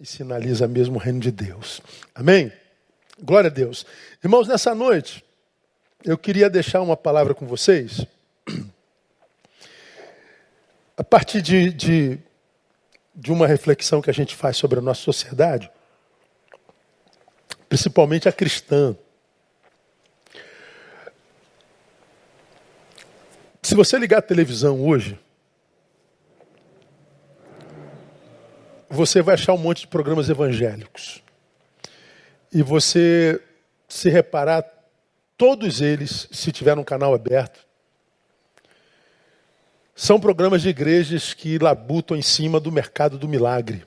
e sinaliza mesmo o reino de Deus. Amém? Glória a Deus. Irmãos, nessa noite, eu queria deixar uma palavra com vocês. A partir de, de, de uma reflexão que a gente faz sobre a nossa sociedade, principalmente a cristã. Se você ligar a televisão hoje, você vai achar um monte de programas evangélicos. E você, se reparar, todos eles, se tiver um canal aberto, são programas de igrejas que labutam em cima do mercado do milagre.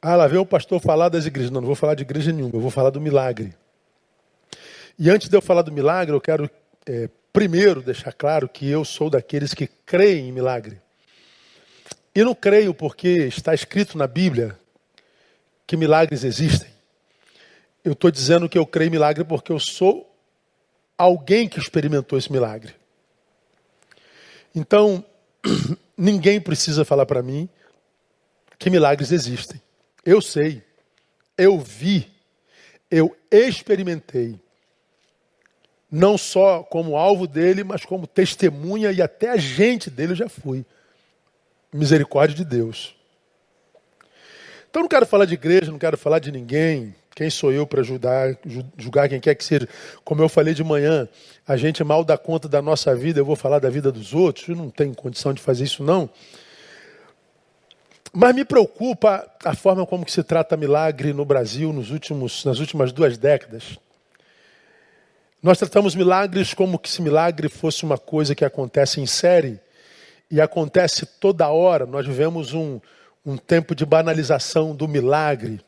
Ah, lá vem o pastor falar das igrejas. Não, não vou falar de igreja nenhuma, eu vou falar do milagre. E antes de eu falar do milagre, eu quero é, primeiro deixar claro que eu sou daqueles que creem em milagre. E não creio porque está escrito na Bíblia que milagres existem. Eu estou dizendo que eu creio em milagre porque eu sou alguém que experimentou esse milagre. Então, ninguém precisa falar para mim que milagres existem. Eu sei, eu vi, eu experimentei. Não só como alvo dele, mas como testemunha e até agente dele eu já fui. Misericórdia de Deus. Então não quero falar de igreja, não quero falar de ninguém. Quem sou eu para julgar, quem quer que seja? Como eu falei de manhã, a gente mal dá conta da nossa vida, eu vou falar da vida dos outros. Eu não tenho condição de fazer isso, não. Mas me preocupa a forma como se trata milagre no Brasil nos últimos, nas últimas duas décadas. Nós tratamos milagres como que se milagre fosse uma coisa que acontece em série e acontece toda hora. Nós vivemos um, um tempo de banalização do milagre.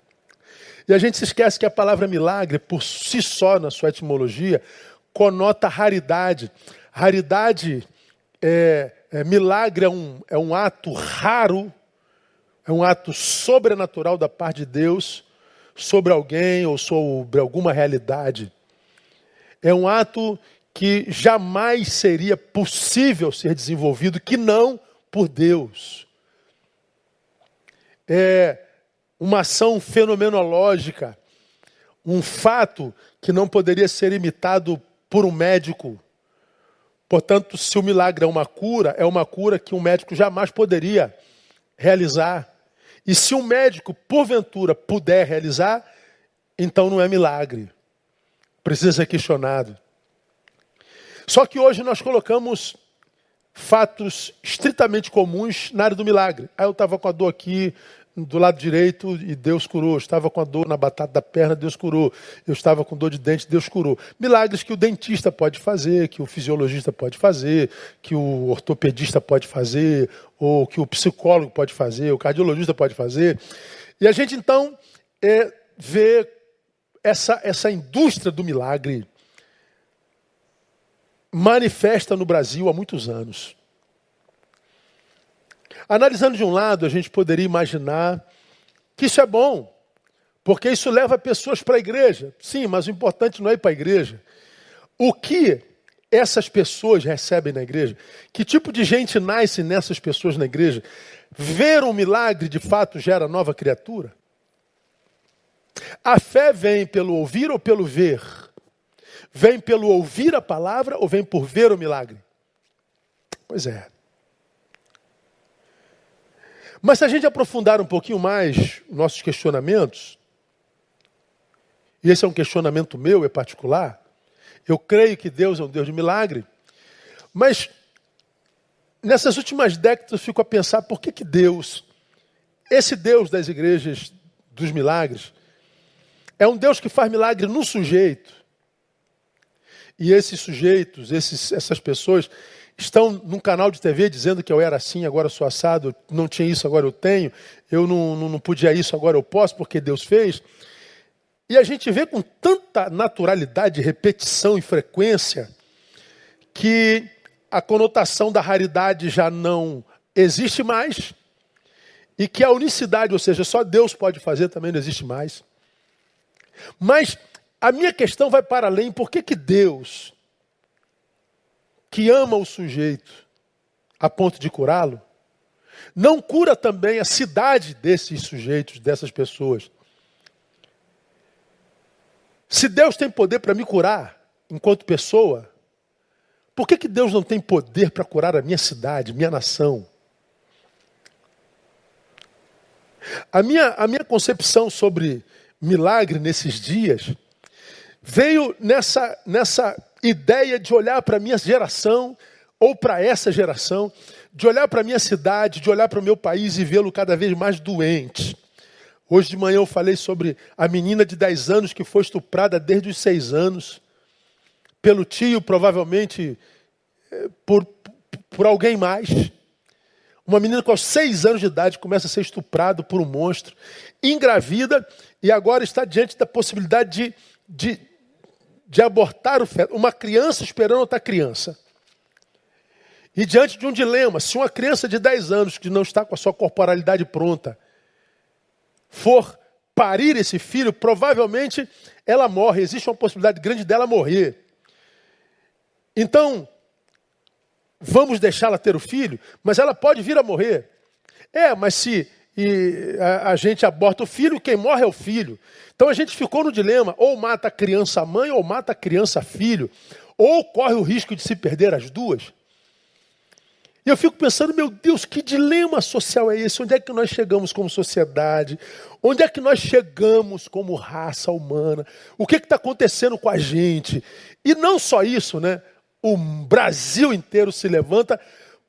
E a gente se esquece que a palavra milagre, por si só, na sua etimologia, conota raridade. Raridade, é, é, milagre é um, é um ato raro, é um ato sobrenatural da parte de Deus sobre alguém ou sobre alguma realidade. É um ato que jamais seria possível ser desenvolvido que não por Deus. É uma ação fenomenológica, um fato que não poderia ser imitado por um médico. Portanto, se o milagre é uma cura, é uma cura que um médico jamais poderia realizar. E se um médico, porventura, puder realizar, então não é milagre. Precisa ser questionado. Só que hoje nós colocamos fatos estritamente comuns na área do milagre. Aí eu estava com a dor aqui do lado direito e Deus curou. Eu estava com a dor na batata da perna, Deus curou. Eu estava com dor de dente, Deus curou. Milagres que o dentista pode fazer, que o fisiologista pode fazer, que o ortopedista pode fazer, ou que o psicólogo pode fazer, o cardiologista pode fazer. E a gente então é, vê essa, essa indústria do milagre manifesta no Brasil há muitos anos. Analisando de um lado, a gente poderia imaginar que isso é bom, porque isso leva pessoas para a igreja. Sim, mas o importante não é ir para a igreja. O que essas pessoas recebem na igreja? Que tipo de gente nasce nessas pessoas na igreja? Ver um milagre de fato gera nova criatura? A fé vem pelo ouvir ou pelo ver? Vem pelo ouvir a palavra ou vem por ver o milagre? Pois é. Mas se a gente aprofundar um pouquinho mais nossos questionamentos, e esse é um questionamento meu, é particular, eu creio que Deus é um Deus de milagre, mas nessas últimas décadas eu fico a pensar por que, que Deus, esse Deus das igrejas dos milagres, é um Deus que faz milagre no sujeito, e esses sujeitos, esses, essas pessoas, estão num canal de TV dizendo que eu era assim, agora sou assado, não tinha isso, agora eu tenho, eu não, não, não podia isso, agora eu posso, porque Deus fez. E a gente vê com tanta naturalidade, repetição e frequência, que a conotação da raridade já não existe mais, e que a unicidade, ou seja, só Deus pode fazer, também não existe mais. Mas a minha questão vai para além, por que, que Deus, que ama o sujeito a ponto de curá-lo, não cura também a cidade desses sujeitos, dessas pessoas. Se Deus tem poder para me curar enquanto pessoa, por que, que Deus não tem poder para curar a minha cidade, minha nação? A minha, a minha concepção sobre milagre nesses dias veio nessa, nessa ideia de olhar para a minha geração, ou para essa geração, de olhar para a minha cidade, de olhar para o meu país e vê-lo cada vez mais doente. Hoje de manhã eu falei sobre a menina de 10 anos que foi estuprada desde os 6 anos, pelo tio, provavelmente eh, por, por alguém mais. Uma menina com 6 anos de idade começa a ser estuprada por um monstro, engravida e agora está diante da possibilidade de, de, de abortar o feto. Uma criança esperando outra criança. E diante de um dilema, se uma criança de 10 anos que não está com a sua corporalidade pronta for parir esse filho, provavelmente ela morre. Existe uma possibilidade grande dela morrer. Então, vamos deixá-la ter o filho, mas ela pode vir a morrer. É, mas se a, a, gente aborta o filho, quem morre é o filho. Então a gente ficou no dilema: ou mata a criança mãe, ou mata a criança filho, ou corre o risco de se perder as duas. E eu fico pensando, meu Deus, que dilema social é esse? Onde é que nós chegamos como sociedade? Onde é que nós chegamos como raça humana? O que está acontecendo com a gente? E não só isso, né? O Brasil inteiro se levanta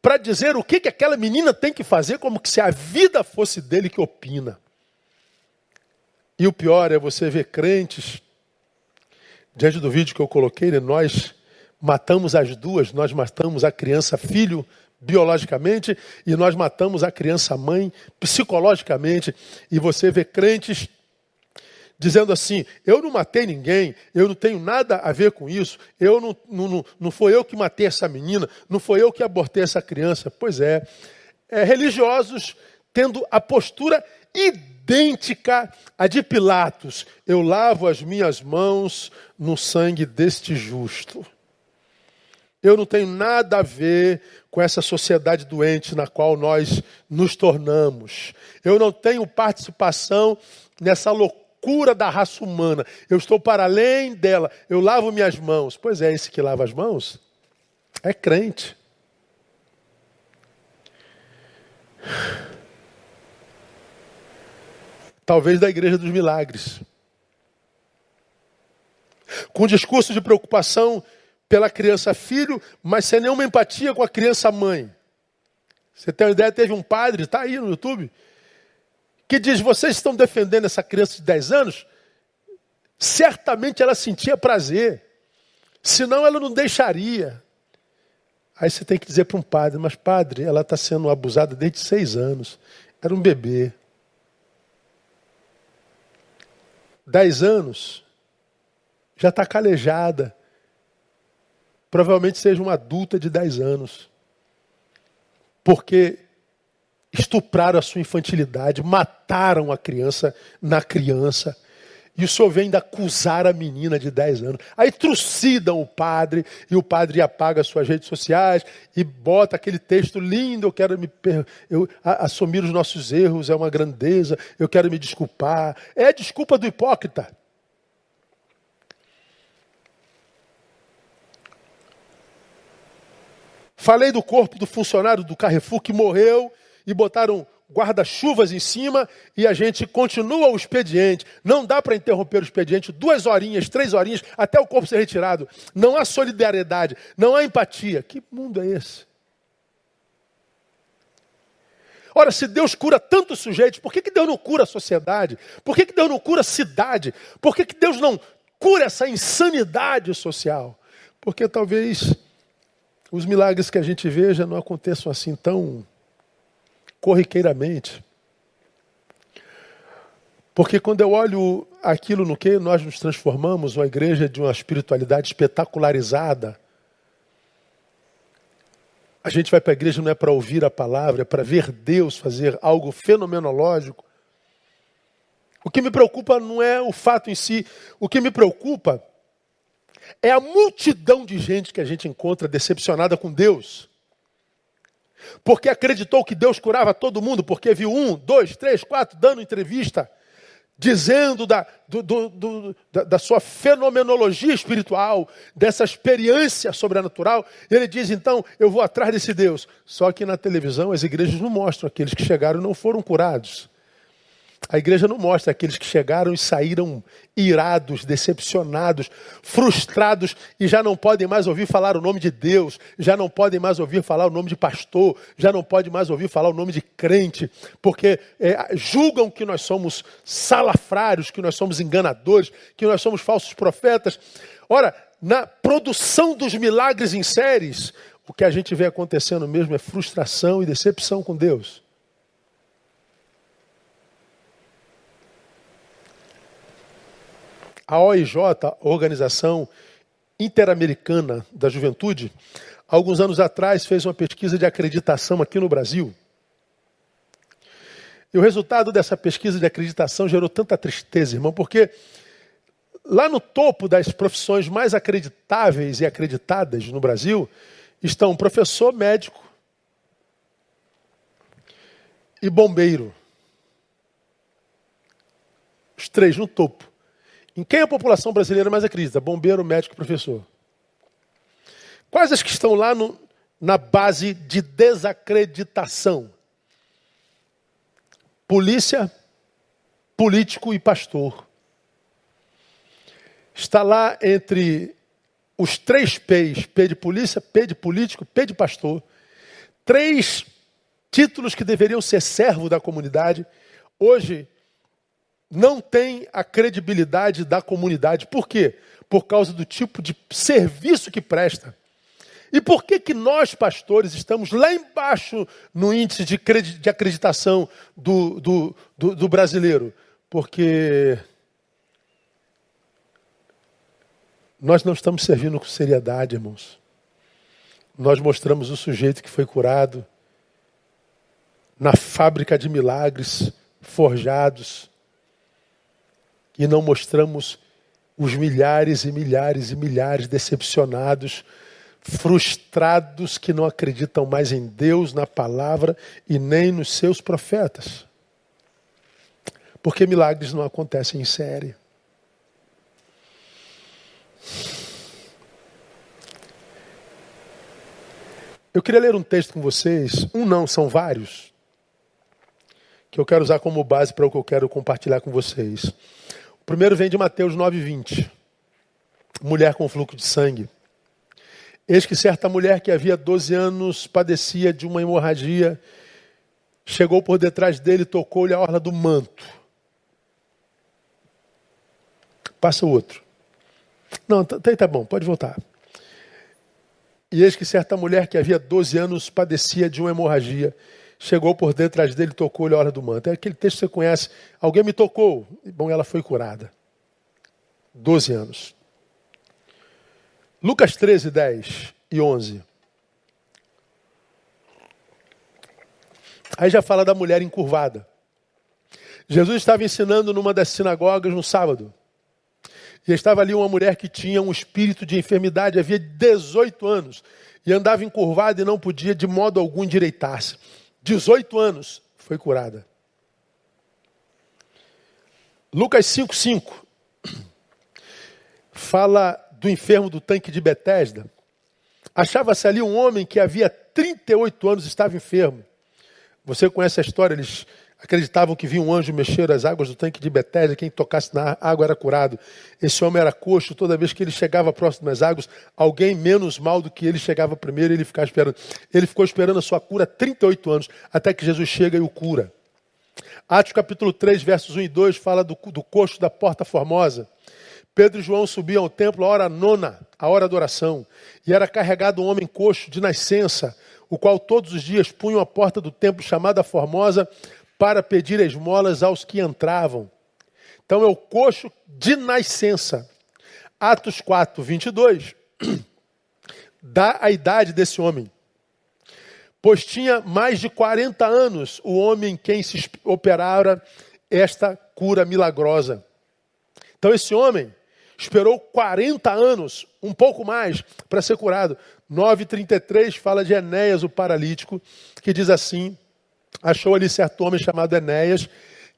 para dizer o que, que aquela menina tem que fazer, como se a vida fosse dele que opina. E o pior é você ver crentes, diante do vídeo que eu coloquei, né, nós matamos as duas, nós matamos a criança filho biologicamente e nós matamos a criança mãe psicologicamente. E você vê crentes dizendo assim: eu não matei ninguém, eu não tenho nada a ver com isso, eu não, não, não, não foi eu que matei essa menina, não foi eu que abortei essa criança. Pois é, é religiosos tendo a postura idêntica à de Pilatos: eu lavo as minhas mãos no sangue deste justo. Eu não tenho nada a ver com essa sociedade doente na qual nós nos tornamos. Eu não tenho participação nessa loucura da raça humana. Eu estou para além dela. Eu lavo minhas mãos. Pois é, esse que lava as mãos é crente. Talvez da igreja dos milagres. Com discurso de preocupação pela criança filho, mas sem nenhuma empatia com a criança mãe. Você tem uma ideia? Teve um padre, está aí no YouTube, que diz: vocês estão defendendo essa criança de 10 anos? Certamente ela sentia prazer, senão ela não deixaria. Aí você tem que dizer para um padre: mas padre, ela está sendo abusada desde seis anos, era um bebê. Dez anos, já está calejada, provavelmente seja uma adulta de 10 anos. Porque estupraram a sua infantilidade, mataram a criança na criança. E o senhor vem ainda acusar a menina de 10 anos. Aí trucidam o padre, e o padre apaga as suas redes sociais e bota aquele texto lindo: eu quero me eu, assumir os nossos erros, é uma grandeza, eu quero me desculpar. É a desculpa do hipócrita. Falei do corpo do funcionário do Carrefour que morreu e botaram guarda-chuvas em cima e a gente continua o expediente. Não dá para interromper o expediente duas horinhas, três horinhas, até o corpo ser retirado. Não há solidariedade, não há empatia. Que mundo é esse? Ora, se Deus cura tantos sujeitos, por que, que Deus não cura a sociedade? Por que, que Deus não cura a cidade? Por que, que Deus não cura essa insanidade social? Porque talvez os milagres que a gente veja não aconteçam assim tão corriqueiramente. Porque quando eu olho aquilo no que nós nos transformamos, uma igreja de uma espiritualidade espetacularizada, a gente vai para a igreja não é para ouvir a palavra, é para ver Deus fazer algo fenomenológico. O que me preocupa não é o fato em si, o que me preocupa é a multidão de gente que a gente encontra decepcionada com Deus. Porque acreditou que Deus curava todo mundo, porque viu um, dois, três, quatro dando entrevista, dizendo da, do, do, do, da, da, sua fenomenologia espiritual, dessa experiência sobrenatural. Ele diz: então, eu vou atrás desse Deus. Só que na televisão as igrejas não mostram aqueles que chegaram e não foram curados. A igreja não mostra aqueles que chegaram e saíram irados, decepcionados, frustrados e já não podem mais ouvir falar o nome de Deus, já não podem mais ouvir falar o nome de pastor, já não podem mais ouvir falar o nome de crente, porque é, julgam que nós somos salafrários, que nós somos enganadores, que nós somos falsos profetas. Ora, na produção dos milagres em séries, o que a gente vê acontecendo mesmo é frustração e decepção com Deus. A OIJ, Organização Interamericana da Juventude, alguns anos atrás fez uma pesquisa de acreditação aqui no Brasil. E o resultado dessa pesquisa de acreditação gerou tanta tristeza, irmão, porque lá no topo das profissões mais acreditáveis e acreditadas no Brasil estão professor, médico e bombeiro. Os três no topo. Em quem a população brasileira mais acredita? Bombeiro, médico professor. Quais as que estão lá no, na base de desacreditação? Polícia, político e pastor. Está lá entre os três P's: P de polícia, P de político, P de pastor. Três títulos que deveriam ser servo da comunidade. Hoje, não tem a credibilidade da comunidade. Por quê? Por causa do tipo de serviço que presta. E por que, que nós, pastores, estamos lá embaixo no índice de, de acreditação do, do, do, do brasileiro? Porque nós não estamos servindo com seriedade, irmãos. Nós mostramos o sujeito que foi curado na fábrica de milagres forjados e não mostramos os milhares e milhares e milhares decepcionados, frustrados que não acreditam mais em Deus, na palavra e nem nos seus profetas. Porque milagres não acontecem em série. Eu queria ler um texto com vocês, um não, são vários, que eu quero usar como base para o que eu quero compartilhar com vocês. Primeiro vem de Mateus 9,20. Mulher com fluxo de sangue. Eis que certa mulher que havia 12 anos padecia de uma hemorragia, chegou por detrás dele e tocou-lhe a orla do manto. Passa o outro. Não, tá, tá, tá bom, pode voltar. E eis que certa mulher que havia 12 anos padecia de uma hemorragia, chegou por detrás dele e tocou-lhe a hora do manto. É aquele texto que você conhece. Alguém me tocou. Bom, ela foi curada. Doze anos. Lucas 13, 10 e 11. Aí já fala da mulher encurvada. Jesus estava ensinando numa das sinagogas no sábado. E estava ali uma mulher que tinha um espírito de enfermidade, havia 18 anos, e andava encurvada e não podia de modo algum endireitar-se. 18 anos, foi curada. Lucas 5,5 fala do enfermo do tanque de Betesda. Achava-se ali um homem que havia 38 anos estava enfermo. Você conhece a história? Eles acreditavam que vinha um anjo mexer as águas do tanque de Betesda, quem tocasse na água era curado. Esse homem era coxo, toda vez que ele chegava próximo das águas, alguém menos mal do que ele chegava primeiro e ele ficava esperando. Ele ficou esperando a sua cura 38 anos, até que Jesus chega e o cura. Atos capítulo 3, versos 1 e 2 fala do, do coxo da porta formosa. Pedro e João subiam ao templo a hora nona, a hora da oração, e era carregado um homem coxo de nascença, o qual todos os dias punham a porta do templo chamada Formosa para pedir esmolas aos que entravam. Então é o coxo de nascença. Atos 4, 22 dá a idade desse homem. Pois tinha mais de 40 anos o homem quem se operara esta cura milagrosa. Então esse homem esperou 40 anos, um pouco mais, para ser curado. 9,33 fala de Enéas, o paralítico, que diz assim: achou ali certo homem chamado Enéas,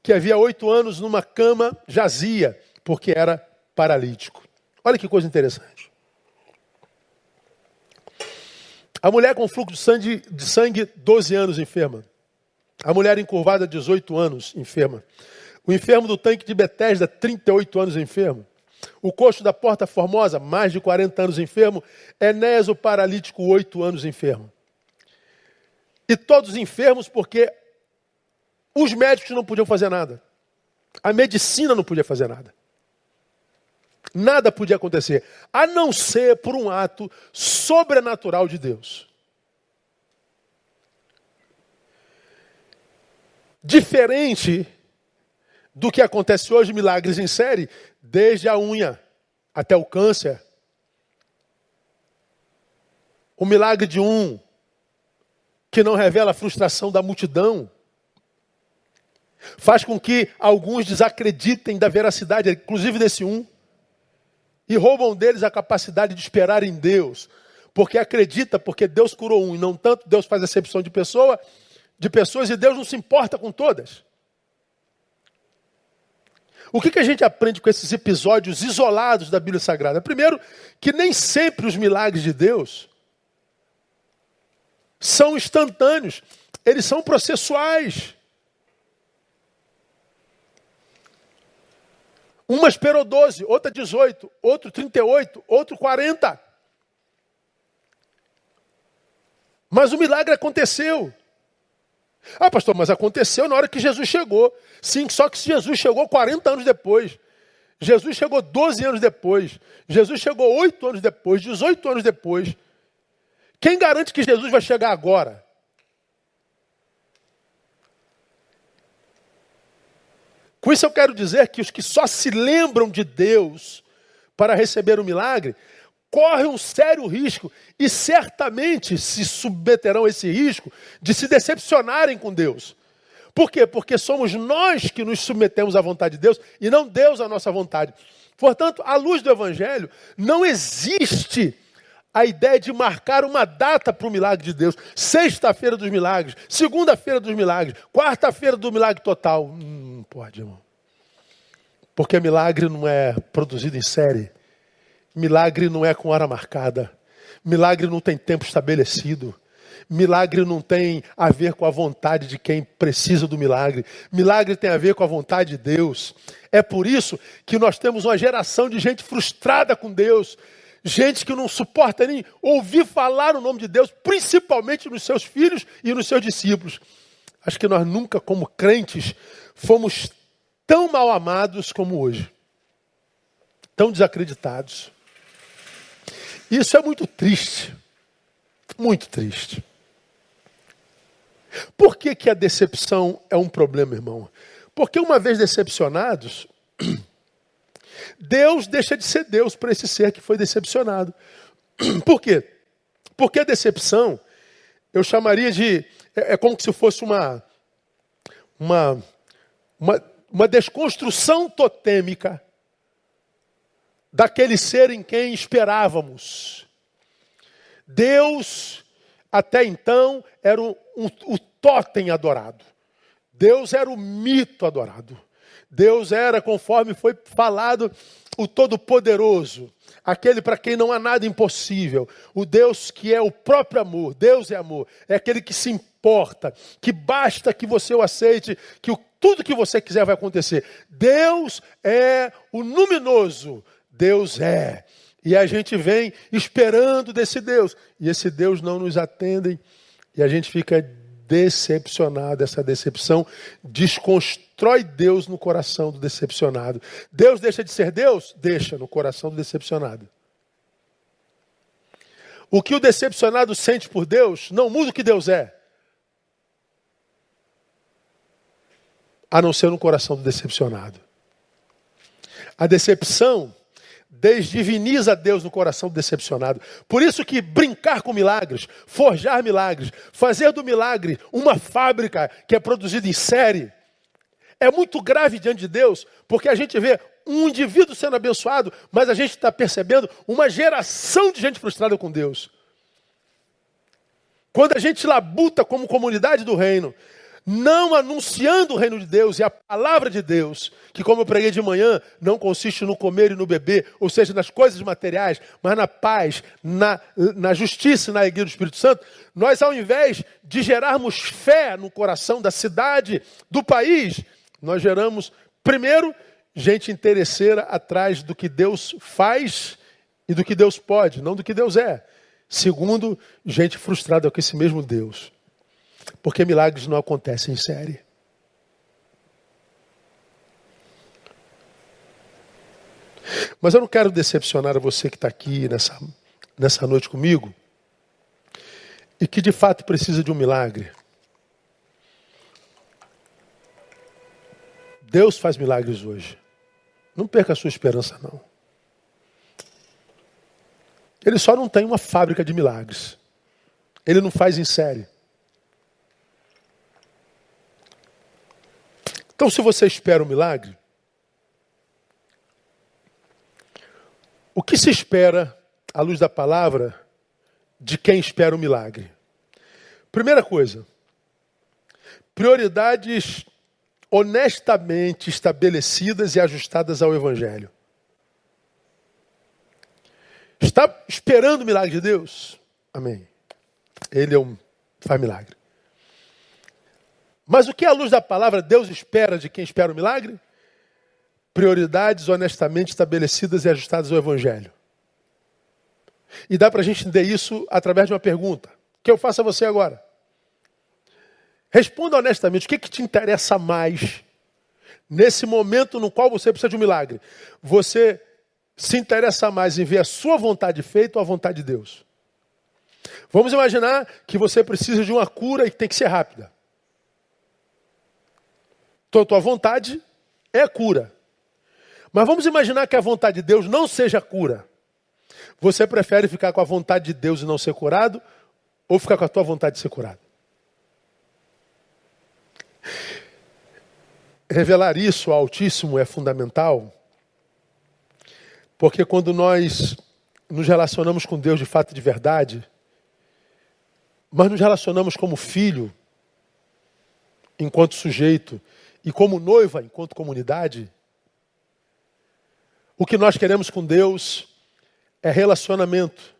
que havia oito anos numa cama jazia, porque era paralítico. Olha que coisa interessante. A mulher com fluxo de sangue, de sangue 12 anos enferma. A mulher encurvada, 18 anos, enferma. O enfermo do tanque de Betesda, 38 anos enfermo. O coxo da Porta Formosa, mais de 40 anos enfermo. Enéas, o paralítico, 8 anos enfermo. E todos enfermos porque os médicos não podiam fazer nada. A medicina não podia fazer nada. Nada podia acontecer, a não ser por um ato sobrenatural de Deus. Diferente do que acontece hoje, milagres em série, desde a unha até o câncer. O milagre de um que não revela a frustração da multidão faz com que alguns desacreditem da veracidade, inclusive desse um, e roubam deles a capacidade de esperar em Deus, porque acredita, porque Deus curou um, e não tanto Deus faz excepção de pessoa, de pessoas e Deus não se importa com todas. O que, que a gente aprende com esses episódios isolados da Bíblia Sagrada? Primeiro, que nem sempre os milagres de Deus são instantâneos, eles são processuais. Uma esperou 12, outra 18, outro 38, outro 40. Mas o milagre aconteceu. Ah, pastor, mas aconteceu na hora que Jesus chegou. Sim, só que Jesus chegou 40 anos depois. Jesus chegou 12 anos depois. Jesus chegou 8 anos depois, 18 anos depois. Quem garante que Jesus vai chegar agora? Com isso eu quero dizer que os que só se lembram de Deus para receber o milagre corre um sério risco e certamente se submeterão a esse risco de se decepcionarem com Deus. Por quê? Porque somos nós que nos submetemos à vontade de Deus e não Deus à nossa vontade. Portanto, à luz do Evangelho, não existe a ideia de marcar uma data para o milagre de Deus. Sexta-feira dos milagres, segunda-feira dos milagres, quarta-feira do milagre total. Não pode, irmão. Porque milagre não é produzido em série. Milagre não é com hora marcada. Milagre não tem tempo estabelecido. Milagre não tem a ver com a vontade de quem precisa do milagre. Milagre tem a ver com a vontade de Deus. É por isso que nós temos uma geração de gente frustrada com Deus, gente que não suporta nem ouvir falar o nome de Deus, principalmente nos seus filhos e nos seus discípulos. Acho que nós nunca, como crentes, fomos tão mal amados como hoje, tão desacreditados. Isso é muito triste. Muito triste. Por que, que a decepção é um problema, irmão? Porque uma vez decepcionados, Deus deixa de ser Deus para esse ser que foi decepcionado. Por quê? Porque a decepção, eu chamaria de. É, é como se fosse uma, uma, uma, uma desconstrução totêmica daquele ser em quem esperávamos. Deus, até então, era o, o totem adorado. Deus era o mito adorado. Deus era, conforme foi falado, o Todo-Poderoso, aquele para quem não há nada impossível, o Deus que é o próprio amor. Deus é amor, é aquele que se importa, que basta que você o aceite, que o, tudo que você quiser vai acontecer. Deus é o luminoso, Deus é. E a gente vem esperando desse Deus. E esse Deus não nos atende. E a gente fica decepcionado. Essa decepção desconstrói Deus no coração do decepcionado. Deus deixa de ser Deus? Deixa no coração do decepcionado. O que o decepcionado sente por Deus não muda o que Deus é. A não ser no coração do decepcionado. A decepção desdiviniza Deus no coração decepcionado. Por isso que brincar com milagres, forjar milagres, fazer do milagre uma fábrica que é produzida em série, é muito grave diante de Deus, porque a gente vê um indivíduo sendo abençoado, mas a gente está percebendo uma geração de gente frustrada com Deus. Quando a gente labuta como comunidade do reino, não anunciando o reino de Deus e a palavra de Deus, que, como eu preguei de manhã, não consiste no comer e no beber, ou seja, nas coisas materiais, mas na paz, na, na justiça e na alegria do Espírito Santo, nós, ao invés de gerarmos fé no coração da cidade, do país, nós geramos, primeiro, gente interesseira atrás do que Deus faz e do que Deus pode, não do que Deus é. Segundo, gente frustrada com esse mesmo Deus. Porque milagres não acontecem em série. Mas eu não quero decepcionar você que está aqui nessa, nessa noite comigo e que de fato precisa de um milagre. Deus faz milagres hoje. Não perca a sua esperança, não. Ele só não tem uma fábrica de milagres. Ele não faz em série. Então, se você espera um milagre, o que se espera, à luz da palavra, de quem espera o um milagre? Primeira coisa, prioridades honestamente estabelecidas e ajustadas ao Evangelho. Está esperando o milagre de Deus? Amém. Ele é um, faz milagre. Mas o que, à luz da palavra, Deus espera de quem espera o milagre? Prioridades honestamente estabelecidas e ajustadas ao Evangelho. E dá para a gente entender isso através de uma pergunta, que eu faço a você agora. Responda honestamente, o que, que te interessa mais nesse momento no qual você precisa de um milagre? Você se interessa mais em ver a sua vontade feita ou a vontade de Deus? Vamos imaginar que você precisa de uma cura e tem que ser rápida. Então, a tua vontade é cura. Mas vamos imaginar que a vontade de Deus não seja cura. Você prefere ficar com a vontade de Deus e não ser curado? Ou ficar com a tua vontade de ser curado? Revelar isso ao Altíssimo é fundamental, porque quando nós nos relacionamos com Deus de fato e de verdade, mas nos relacionamos como filho, enquanto sujeito, e como noiva, enquanto comunidade, o que nós queremos com Deus é relacionamento.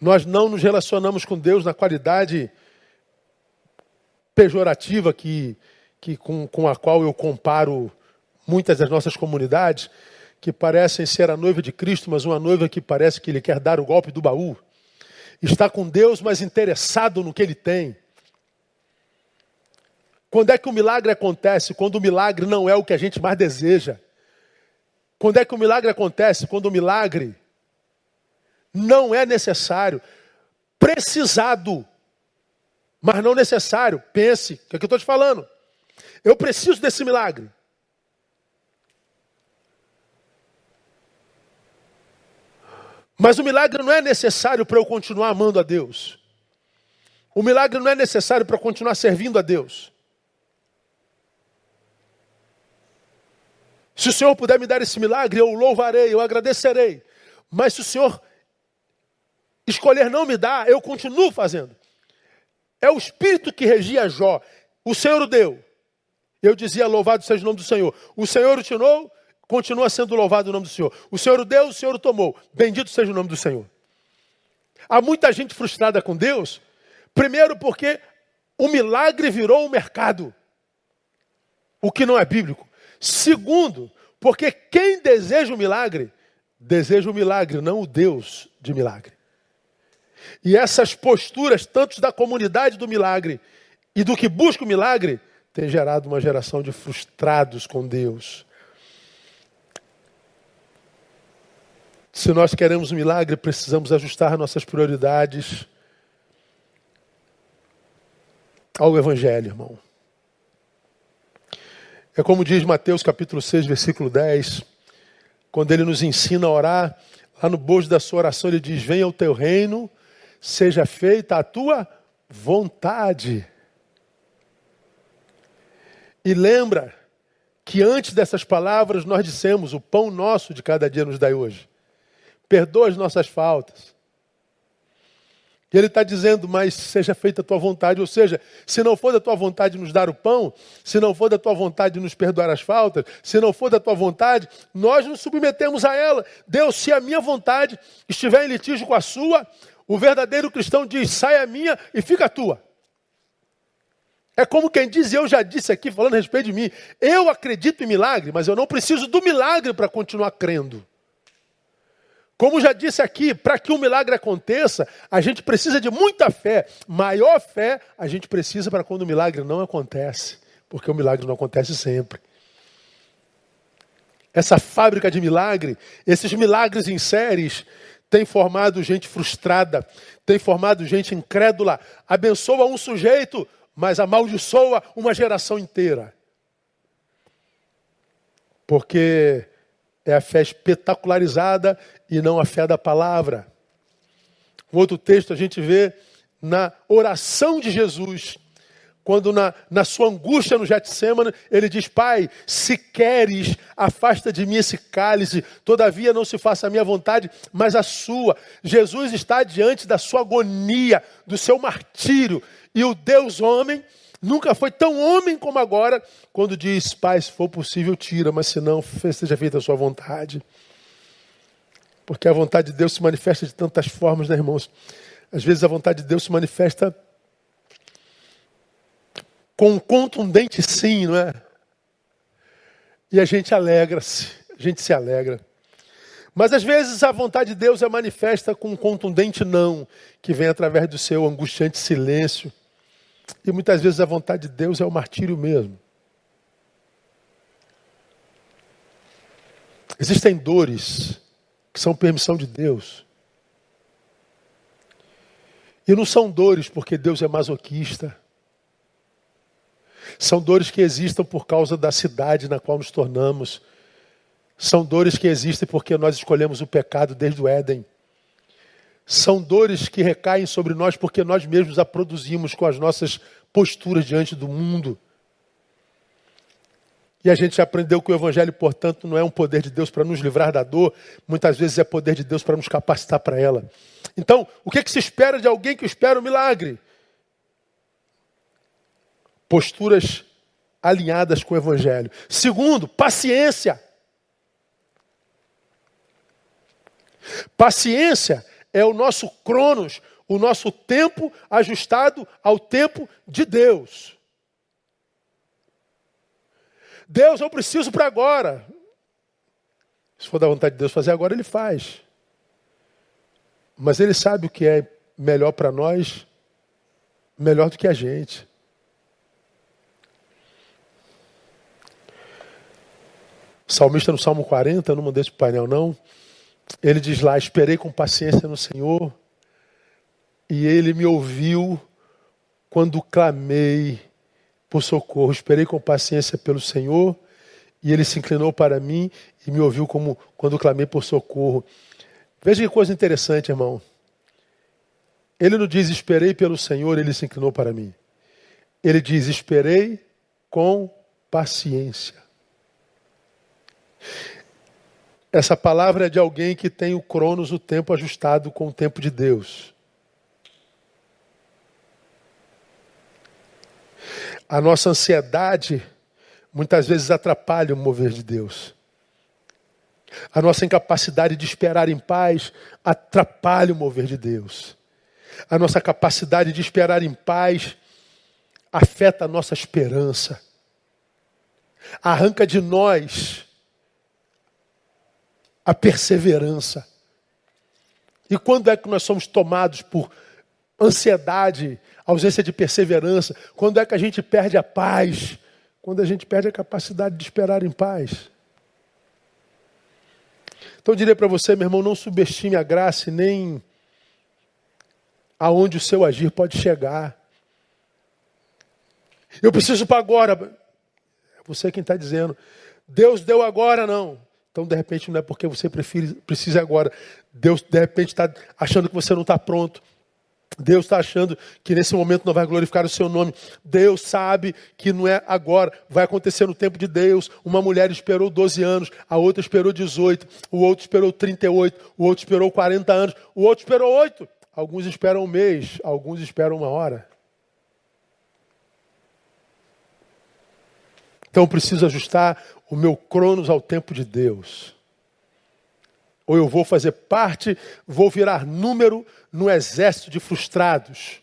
Nós não nos relacionamos com Deus na qualidade pejorativa que, que com, com a qual eu comparo muitas das nossas comunidades, que parecem ser a noiva de Cristo, mas uma noiva que parece que ele quer dar o golpe do baú. Está com Deus, mas interessado no que ele tem. Quando é que o milagre acontece? Quando o milagre não é o que a gente mais deseja. Quando é que o milagre acontece? Quando o milagre não é necessário, precisado mas não necessário. Pense, o que, é que eu estou te falando? Eu preciso desse milagre. Mas o milagre não é necessário para eu continuar amando a Deus. O milagre não é necessário para continuar servindo a Deus. Se o Senhor puder me dar esse milagre, eu louvarei, eu agradecerei. Mas se o Senhor escolher não me dar, eu continuo fazendo. É o Espírito que regia Jó. O Senhor o deu. Eu dizia, louvado seja o nome do Senhor. O Senhor o tirou, continua sendo louvado o nome do Senhor. O Senhor o deu, o Senhor o tomou. Bendito seja o nome do Senhor. Há muita gente frustrada com Deus, primeiro porque o milagre virou um mercado, o que não é bíblico. Segundo, porque quem deseja o milagre, deseja o milagre, não o Deus de milagre. E essas posturas, tanto da comunidade do milagre e do que busca o milagre, têm gerado uma geração de frustrados com Deus. Se nós queremos um milagre, precisamos ajustar nossas prioridades ao Evangelho, irmão. É como diz Mateus capítulo 6, versículo 10, quando ele nos ensina a orar, lá no bojo da sua oração, ele diz: Venha o teu reino, seja feita a tua vontade. E lembra que antes dessas palavras nós dissemos: o pão nosso de cada dia nos dai hoje. Perdoa as nossas faltas. E ele está dizendo, mas seja feita a tua vontade. Ou seja, se não for da tua vontade nos dar o pão, se não for da tua vontade nos perdoar as faltas, se não for da tua vontade, nós nos submetemos a ela. Deus, se a minha vontade estiver em litígio com a sua, o verdadeiro cristão diz: sai a minha e fica a tua. É como quem diz, eu já disse aqui, falando a respeito de mim, eu acredito em milagre, mas eu não preciso do milagre para continuar crendo. Como já disse aqui, para que um milagre aconteça, a gente precisa de muita fé. Maior fé a gente precisa para quando o milagre não acontece. Porque o milagre não acontece sempre. Essa fábrica de milagre, esses milagres em séries, tem formado gente frustrada, tem formado gente incrédula. Abençoa um sujeito, mas amaldiçoa uma geração inteira. Porque é a fé espetacularizada e não a fé da palavra. Um outro texto a gente vê na oração de Jesus, quando na, na sua angústia no Getsemane, ele diz, Pai, se queres, afasta de mim esse cálice, todavia não se faça a minha vontade, mas a sua. Jesus está diante da sua agonia, do seu martírio, e o Deus homem Nunca foi tão homem como agora, quando diz: Pai, se for possível, tira, mas se não, seja feita a sua vontade. Porque a vontade de Deus se manifesta de tantas formas, né, irmãos? Às vezes a vontade de Deus se manifesta com um contundente sim, não é? E a gente alegra-se, a gente se alegra. Mas às vezes a vontade de Deus é manifesta com um contundente não, que vem através do seu angustiante silêncio. E muitas vezes a vontade de Deus é o martírio mesmo. Existem dores que são permissão de Deus. E não são dores porque Deus é masoquista. São dores que existem por causa da cidade na qual nos tornamos. São dores que existem porque nós escolhemos o pecado desde o Éden. São dores que recaem sobre nós porque nós mesmos a produzimos com as nossas posturas diante do mundo. E a gente aprendeu que o Evangelho, portanto, não é um poder de Deus para nos livrar da dor, muitas vezes é poder de Deus para nos capacitar para ela. Então, o que, é que se espera de alguém que espera o um milagre? Posturas alinhadas com o Evangelho. Segundo, paciência. Paciência é o nosso cronos, o nosso tempo ajustado ao tempo de Deus. Deus, eu preciso para agora. Se for da vontade de Deus fazer agora, Ele faz. Mas Ele sabe o que é melhor para nós, melhor do que a gente. O salmista no Salmo 40, não mandei esse painel não, ele diz lá: Esperei com paciência no Senhor, e ele me ouviu quando clamei por socorro. Esperei com paciência pelo Senhor, e ele se inclinou para mim e me ouviu como quando clamei por socorro. Veja que coisa interessante, irmão. Ele não diz esperei pelo Senhor, ele se inclinou para mim. Ele diz esperei com paciência. Essa palavra é de alguém que tem o cronos, o tempo ajustado com o tempo de Deus. A nossa ansiedade muitas vezes atrapalha o mover de Deus. A nossa incapacidade de esperar em paz atrapalha o mover de Deus. A nossa capacidade de esperar em paz afeta a nossa esperança. Arranca de nós a perseverança. E quando é que nós somos tomados por ansiedade, ausência de perseverança? Quando é que a gente perde a paz? Quando a gente perde a capacidade de esperar em paz. Então eu diria para você, meu irmão, não subestime a graça e nem aonde o seu agir pode chegar. Eu preciso para agora. É você quem está dizendo. Deus deu agora, não. Então, de repente, não é porque você prefere, precisa agora. Deus, de repente, está achando que você não está pronto. Deus está achando que nesse momento não vai glorificar o seu nome. Deus sabe que não é agora, vai acontecer no tempo de Deus. Uma mulher esperou 12 anos, a outra esperou 18, o outro esperou 38, o outro esperou 40 anos, o outro esperou 8. alguns esperam um mês, alguns esperam uma hora. Então eu preciso ajustar o meu cronos ao tempo de Deus. Ou eu vou fazer parte, vou virar número no exército de frustrados,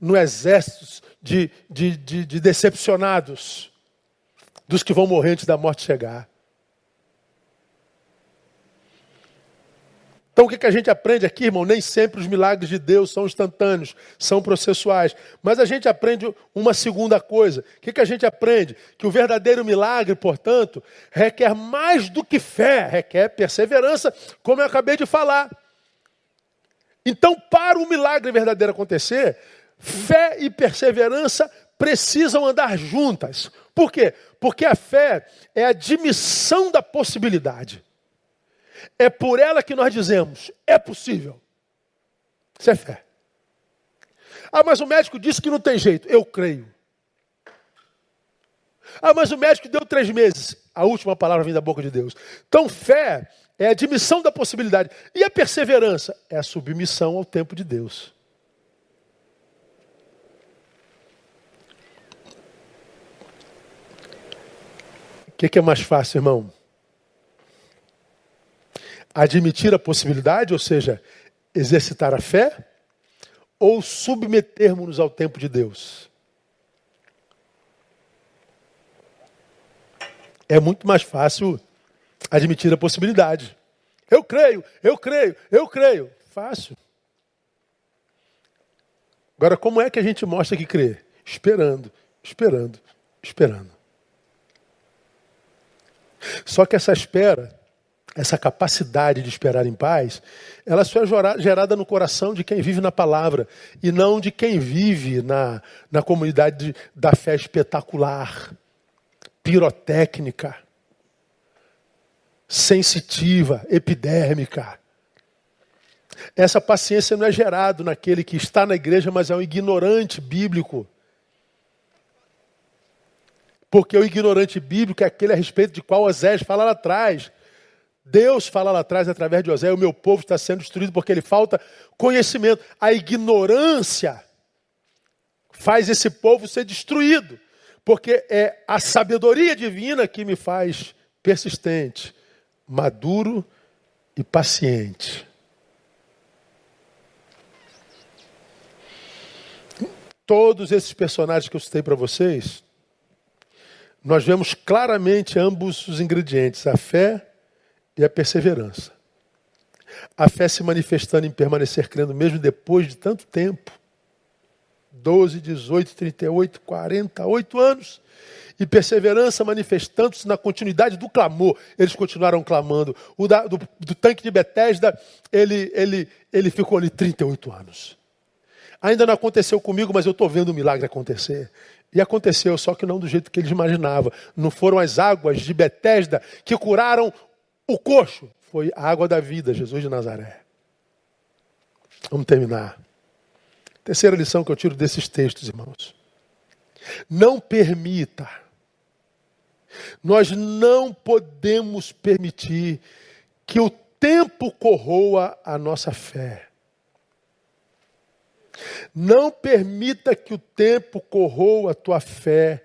no exército de, de, de, de decepcionados, dos que vão morrer antes da morte chegar. Então o que, que a gente aprende aqui, irmão? Nem sempre os milagres de Deus são instantâneos, são processuais. Mas a gente aprende uma segunda coisa. O que, que a gente aprende? Que o verdadeiro milagre, portanto, requer mais do que fé, requer perseverança, como eu acabei de falar. Então, para o milagre verdadeiro acontecer, fé e perseverança precisam andar juntas. Por quê? Porque a fé é a admissão da possibilidade. É por ela que nós dizemos: é possível. Isso é fé. Ah, mas o médico disse que não tem jeito. Eu creio. Ah, mas o médico deu três meses. A última palavra vem da boca de Deus. Então, fé é admissão da possibilidade. E a perseverança é a submissão ao tempo de Deus. O que, que é mais fácil, irmão? Admitir a possibilidade, ou seja, exercitar a fé, ou submetermos-nos ao tempo de Deus? É muito mais fácil admitir a possibilidade. Eu creio, eu creio, eu creio. Fácil. Agora, como é que a gente mostra que crê? Esperando, esperando, esperando. Só que essa espera essa capacidade de esperar em paz, ela só é gerada no coração de quem vive na palavra e não de quem vive na, na comunidade da fé espetacular, pirotécnica, sensitiva, epidérmica. Essa paciência não é gerada naquele que está na igreja, mas é um ignorante bíblico. Porque o ignorante bíblico é aquele a respeito de qual Osés fala lá atrás. Deus fala lá atrás, através de José, o meu povo está sendo destruído porque ele falta conhecimento. A ignorância faz esse povo ser destruído, porque é a sabedoria divina que me faz persistente, maduro e paciente. Todos esses personagens que eu citei para vocês, nós vemos claramente ambos os ingredientes: a fé e a perseverança. A fé se manifestando em permanecer crendo mesmo depois de tanto tempo 12, 18, 38, 48 anos. E perseverança manifestando-se na continuidade do clamor. Eles continuaram clamando. O da, do, do, tanque de Betesda, ele, ele, ele ficou ali 38 anos. Ainda não aconteceu comigo, mas eu estou vendo o milagre acontecer. E aconteceu, só que não do jeito que eles imaginavam. Não foram as águas de Betesda que curaram o coxo foi a água da vida, Jesus de Nazaré. Vamos terminar. Terceira lição que eu tiro desses textos, irmãos. Não permita. Nós não podemos permitir que o tempo corroa a nossa fé. Não permita que o tempo corroa a tua fé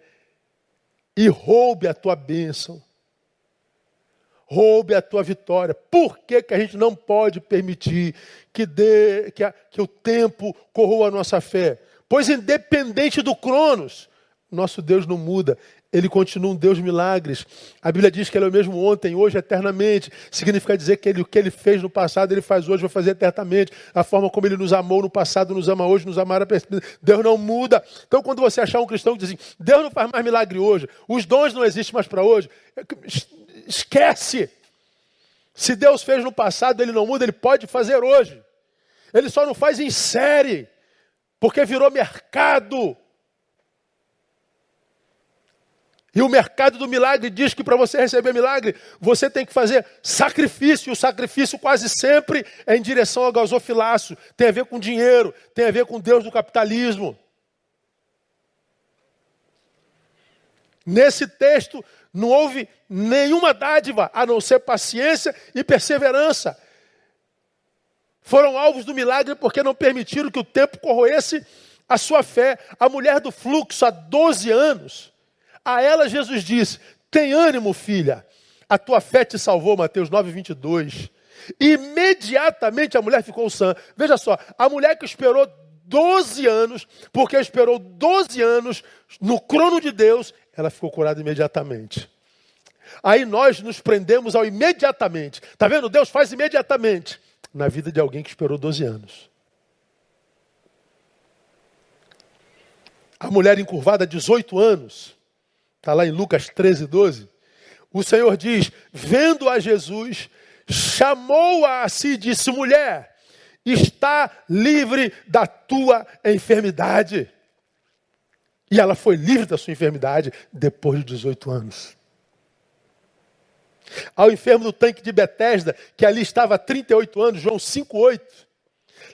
e roube a tua bênção roube a tua vitória. Por que, que a gente não pode permitir que, dê, que, a, que o tempo corroa a nossa fé? Pois, independente do Cronos, nosso Deus não muda. Ele continua um Deus de milagres. A Bíblia diz que Ele é o mesmo ontem, hoje, eternamente. Significa dizer que ele, o que Ele fez no passado, Ele faz hoje, vai fazer eternamente. A forma como Ele nos amou no passado, nos ama hoje, nos amará. Deus não muda. Então, quando você achar um cristão que diz assim, Deus não faz mais milagre hoje, os dons não existem mais para hoje, Esquece. Se Deus fez no passado, ele não muda, ele pode fazer hoje. Ele só não faz em série, porque virou mercado. E o mercado do milagre diz que para você receber milagre, você tem que fazer sacrifício. O sacrifício quase sempre é em direção ao gasofilaço. Tem a ver com dinheiro, tem a ver com Deus do capitalismo. Nesse texto, não houve nenhuma dádiva a não ser paciência e perseverança. Foram alvos do milagre porque não permitiram que o tempo corroesse a sua fé. A mulher do fluxo, há 12 anos, a ela Jesus disse: Tem ânimo, filha, a tua fé te salvou, Mateus 9, 22. Imediatamente a mulher ficou sã. Veja só, a mulher que esperou 12 anos, porque esperou 12 anos no crono de Deus, ela ficou curada imediatamente. Aí nós nos prendemos ao imediatamente. Está vendo? Deus faz imediatamente na vida de alguém que esperou 12 anos. A mulher encurvada, 18 anos, está lá em Lucas 13, 12. O Senhor diz: vendo a Jesus, chamou-a a si e disse: mulher, está livre da tua enfermidade. E ela foi livre da sua enfermidade depois de 18 anos. Ao enfermo do tanque de Betesda, que ali estava há 38 anos, João 5,8.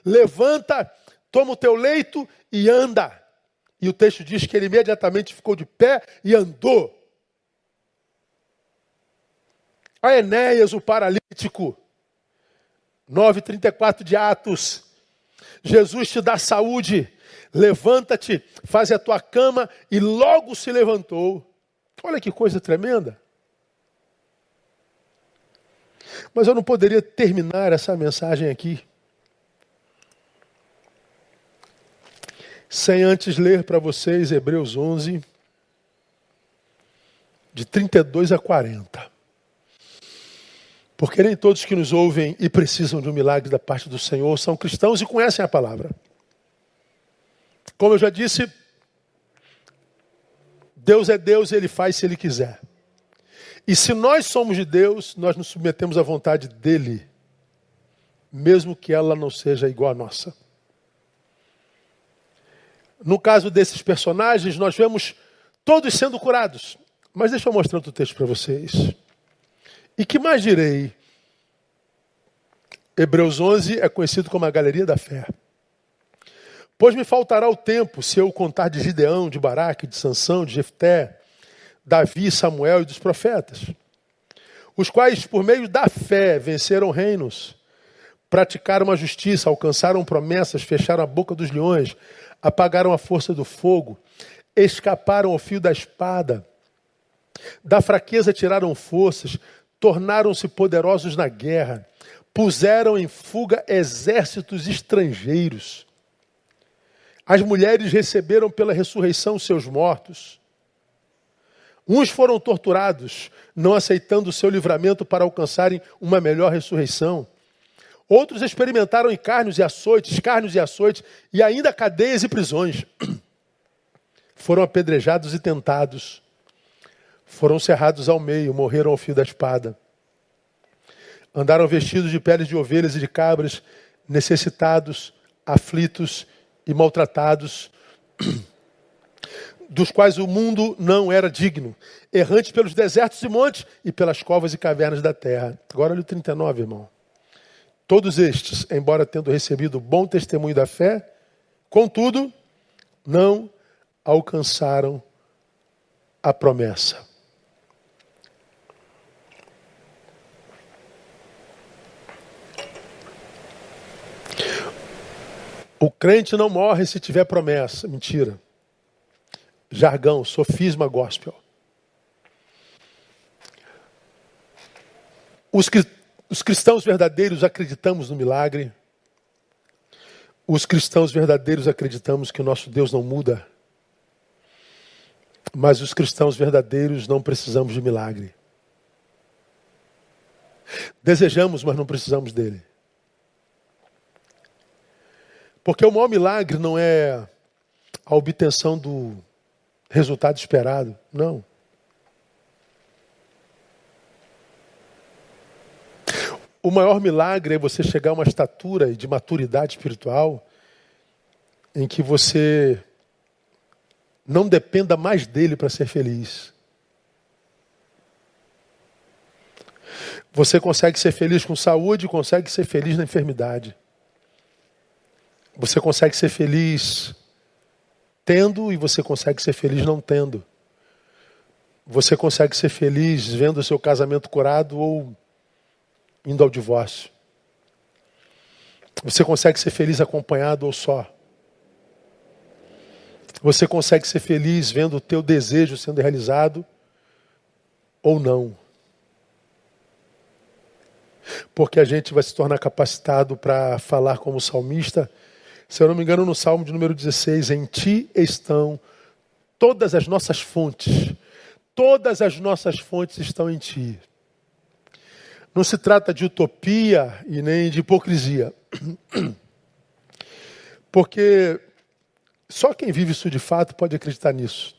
Levanta, toma o teu leito e anda. E o texto diz que ele imediatamente ficou de pé e andou. A Enéas, o paralítico, 9,34 de Atos. Jesus te dá saúde, levanta-te, faz a tua cama, e logo se levantou. Olha que coisa tremenda. Mas eu não poderia terminar essa mensagem aqui sem antes ler para vocês Hebreus 11, de 32 a 40. Porque nem todos que nos ouvem e precisam de um milagre da parte do Senhor são cristãos e conhecem a palavra. Como eu já disse, Deus é Deus e Ele faz se Ele quiser. E se nós somos de Deus, nós nos submetemos à vontade dele, mesmo que ela não seja igual à nossa. No caso desses personagens, nós vemos todos sendo curados. Mas deixa eu mostrar outro texto para vocês. E que mais direi? Hebreus 11 é conhecido como a galeria da fé. Pois me faltará o tempo se eu contar de Gideão, de Baraque, de Sansão, de Jefté, Davi, Samuel e dos profetas, os quais, por meio da fé, venceram reinos, praticaram a justiça, alcançaram promessas, fecharam a boca dos leões, apagaram a força do fogo, escaparam ao fio da espada, da fraqueza tiraram forças, tornaram-se poderosos na guerra, puseram em fuga exércitos estrangeiros. As mulheres receberam pela ressurreição seus mortos. Uns foram torturados, não aceitando o seu livramento para alcançarem uma melhor ressurreição. Outros experimentaram escárnios e açoites, escárnios e açoites, e ainda cadeias e prisões. Foram apedrejados e tentados. Foram cerrados ao meio, morreram ao fio da espada. Andaram vestidos de peles de ovelhas e de cabras, necessitados, aflitos e maltratados. dos quais o mundo não era digno, errante pelos desertos e montes e pelas covas e cavernas da terra. Agora olha o 39, irmão. Todos estes, embora tendo recebido bom testemunho da fé, contudo, não alcançaram a promessa. O crente não morre se tiver promessa. Mentira jargão, sofisma gospel. Os, os cristãos verdadeiros acreditamos no milagre. Os cristãos verdadeiros acreditamos que o nosso Deus não muda. Mas os cristãos verdadeiros não precisamos de milagre. Desejamos, mas não precisamos dele. Porque o maior milagre não é a obtenção do resultado esperado. Não. O maior milagre é você chegar a uma estatura de maturidade espiritual em que você não dependa mais dele para ser feliz. Você consegue ser feliz com saúde, consegue ser feliz na enfermidade. Você consegue ser feliz tendo e você consegue ser feliz não tendo. Você consegue ser feliz vendo o seu casamento curado ou indo ao divórcio. Você consegue ser feliz acompanhado ou só? Você consegue ser feliz vendo o teu desejo sendo realizado ou não? Porque a gente vai se tornar capacitado para falar como salmista, se eu não me engano, no Salmo de número 16, em ti estão todas as nossas fontes. Todas as nossas fontes estão em ti. Não se trata de utopia e nem de hipocrisia. Porque só quem vive isso de fato pode acreditar nisso.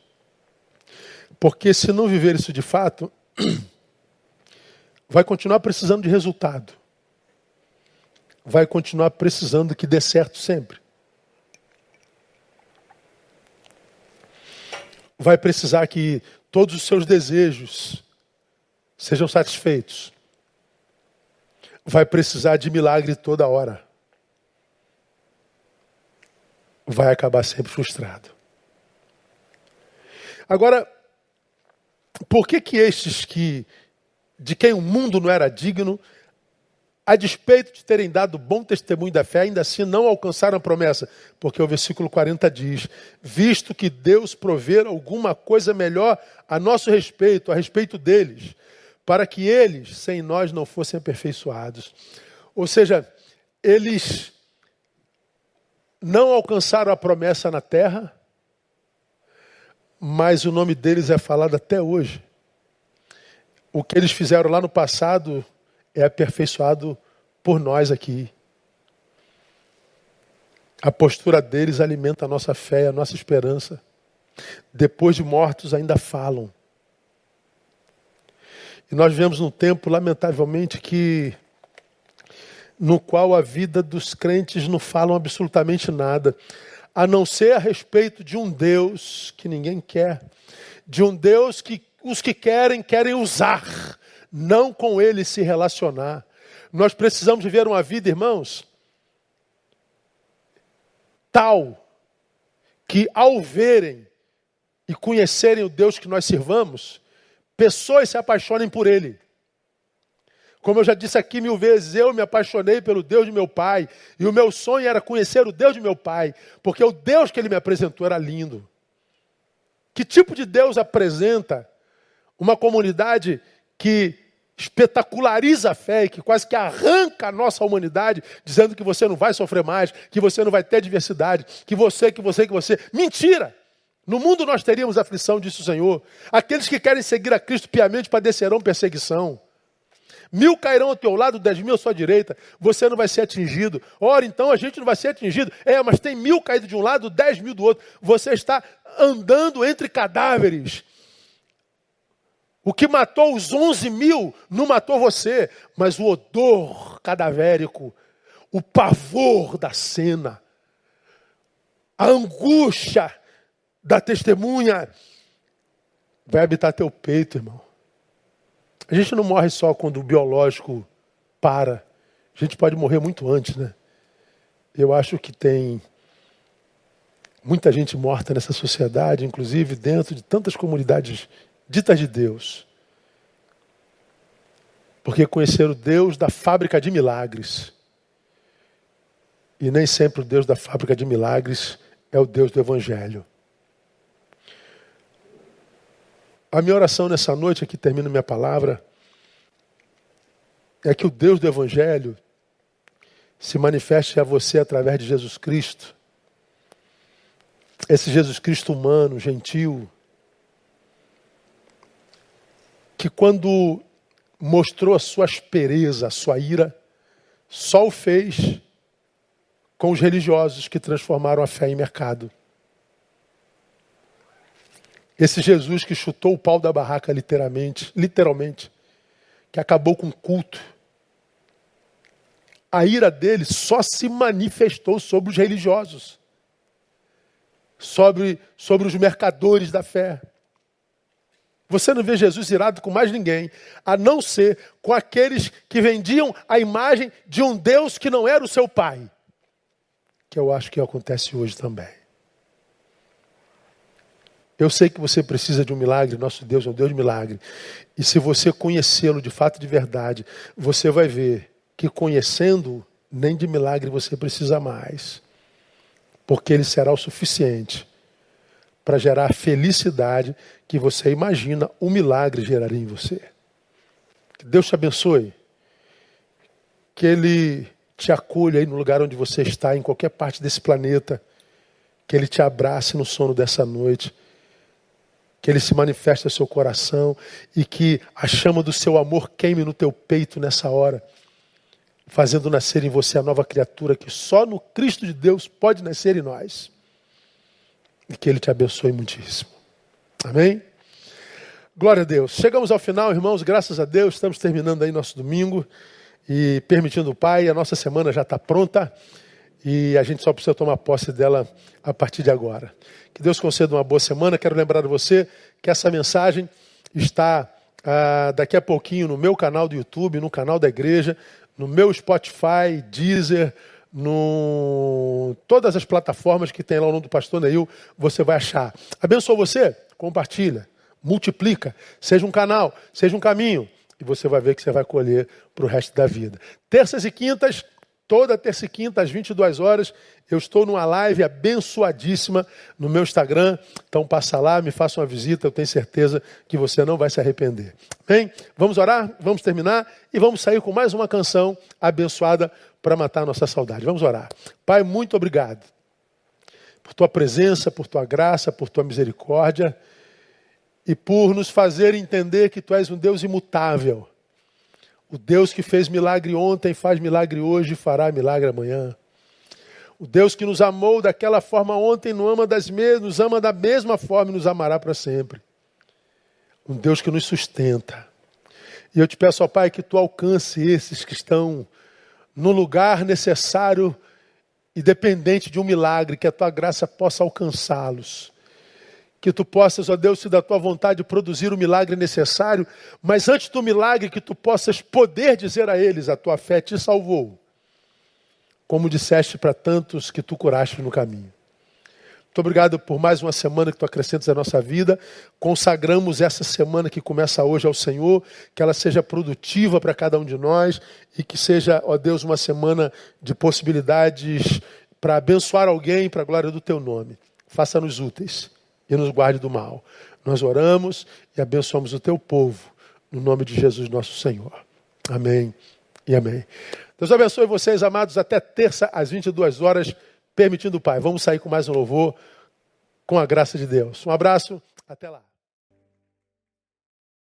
Porque se não viver isso de fato, vai continuar precisando de resultado. Vai continuar precisando que dê certo sempre. Vai precisar que todos os seus desejos sejam satisfeitos. Vai precisar de milagre toda hora. Vai acabar sempre frustrado. Agora, por que que estes que de quem o mundo não era digno, a despeito de terem dado bom testemunho da fé, ainda assim não alcançaram a promessa. Porque o versículo 40 diz: Visto que Deus prover alguma coisa melhor a nosso respeito, a respeito deles, para que eles, sem nós, não fossem aperfeiçoados. Ou seja, eles não alcançaram a promessa na terra, mas o nome deles é falado até hoje o que eles fizeram lá no passado é aperfeiçoado por nós aqui. A postura deles alimenta a nossa fé, a nossa esperança. Depois de mortos, ainda falam. E nós vivemos num tempo, lamentavelmente, que no qual a vida dos crentes não falam absolutamente nada, a não ser a respeito de um Deus que ninguém quer, de um Deus que os que querem, querem usar, não com ele se relacionar. Nós precisamos viver uma vida, irmãos, tal que ao verem e conhecerem o Deus que nós servamos, pessoas se apaixonem por Ele. Como eu já disse aqui mil vezes, eu me apaixonei pelo Deus de meu pai, e o meu sonho era conhecer o Deus de meu pai, porque o Deus que ele me apresentou era lindo. Que tipo de Deus apresenta uma comunidade que espetaculariza a fé e que quase que arranca a nossa humanidade, dizendo que você não vai sofrer mais, que você não vai ter diversidade, que você, que você, que você. Mentira! No mundo nós teríamos aflição, disse o Senhor. Aqueles que querem seguir a Cristo piamente padecerão perseguição. Mil cairão ao teu lado, dez mil à sua direita, você não vai ser atingido. Ora, então a gente não vai ser atingido. É, mas tem mil caídos de um lado, dez mil do outro. Você está andando entre cadáveres. O que matou os 11 mil não matou você, mas o odor cadavérico, o pavor da cena, a angústia da testemunha vai habitar teu peito, irmão. A gente não morre só quando o biológico para. A gente pode morrer muito antes, né? Eu acho que tem muita gente morta nessa sociedade, inclusive dentro de tantas comunidades ditas de Deus. Porque conhecer o Deus da fábrica de milagres. E nem sempre o Deus da fábrica de milagres é o Deus do Evangelho. A minha oração nessa noite, aqui termino minha palavra, é que o Deus do Evangelho se manifeste a você através de Jesus Cristo. Esse Jesus Cristo humano, gentil, que quando mostrou a sua aspereza, a sua ira, só o fez com os religiosos que transformaram a fé em mercado. Esse Jesus que chutou o pau da barraca literalmente, literalmente, que acabou com o culto. A ira dele só se manifestou sobre os religiosos, sobre, sobre os mercadores da fé. Você não vê Jesus irado com mais ninguém, a não ser com aqueles que vendiam a imagem de um Deus que não era o seu pai. Que eu acho que acontece hoje também. Eu sei que você precisa de um milagre, nosso Deus é um Deus de milagre. E se você conhecê-lo de fato de verdade, você vai ver que conhecendo nem de milagre você precisa mais, porque ele será o suficiente para gerar a felicidade que você imagina um milagre geraria em você. Que Deus te abençoe. Que Ele te acolha aí no lugar onde você está, em qualquer parte desse planeta. Que Ele te abrace no sono dessa noite. Que Ele se manifeste no seu coração e que a chama do seu amor queime no teu peito nessa hora, fazendo nascer em você a nova criatura que só no Cristo de Deus pode nascer em nós. E que Ele te abençoe muitíssimo. Amém? Glória a Deus. Chegamos ao final, irmãos, graças a Deus, estamos terminando aí nosso domingo. E permitindo o Pai, a nossa semana já está pronta e a gente só precisa tomar posse dela a partir de agora. Que Deus conceda uma boa semana. Quero lembrar você que essa mensagem está ah, daqui a pouquinho no meu canal do YouTube, no canal da igreja, no meu Spotify, Deezer, no todas as plataformas que tem lá o nome do pastor Neil, você vai achar. Abençoa você, compartilha, multiplica, seja um canal, seja um caminho e você vai ver que você vai colher para o resto da vida. Terças e quintas, toda terça e quinta, às 22 horas, eu estou numa live abençoadíssima no meu Instagram. Então passa lá, me faça uma visita, eu tenho certeza que você não vai se arrepender. Bem, vamos orar, vamos terminar e vamos sair com mais uma canção abençoada para matar nossa saudade. Vamos orar. Pai, muito obrigado por tua presença, por tua graça, por tua misericórdia e por nos fazer entender que tu és um Deus imutável. O Deus que fez milagre ontem, faz milagre hoje e fará milagre amanhã. O Deus que nos amou daquela forma ontem, nos ama, das nos ama da mesma forma e nos amará para sempre. Um Deus que nos sustenta. E eu te peço, ó Pai, que tu alcance esses que estão no lugar necessário e dependente de um milagre, que a tua graça possa alcançá-los que tu possas, ó Deus, se da tua vontade produzir o milagre necessário, mas antes do milagre que tu possas poder dizer a eles, a tua fé te salvou, como disseste para tantos que tu curaste no caminho. Muito obrigado por mais uma semana que tu acrescentas à nossa vida. Consagramos essa semana que começa hoje ao Senhor, que ela seja produtiva para cada um de nós e que seja, ó Deus, uma semana de possibilidades para abençoar alguém para a glória do teu nome. Faça-nos úteis e nos guarde do mal. Nós oramos e abençoamos o teu povo, no nome de Jesus nosso Senhor. Amém e amém. Deus abençoe vocês, amados, até terça às 22 horas, permitindo o Pai. Vamos sair com mais um louvor, com a graça de Deus. Um abraço, até lá.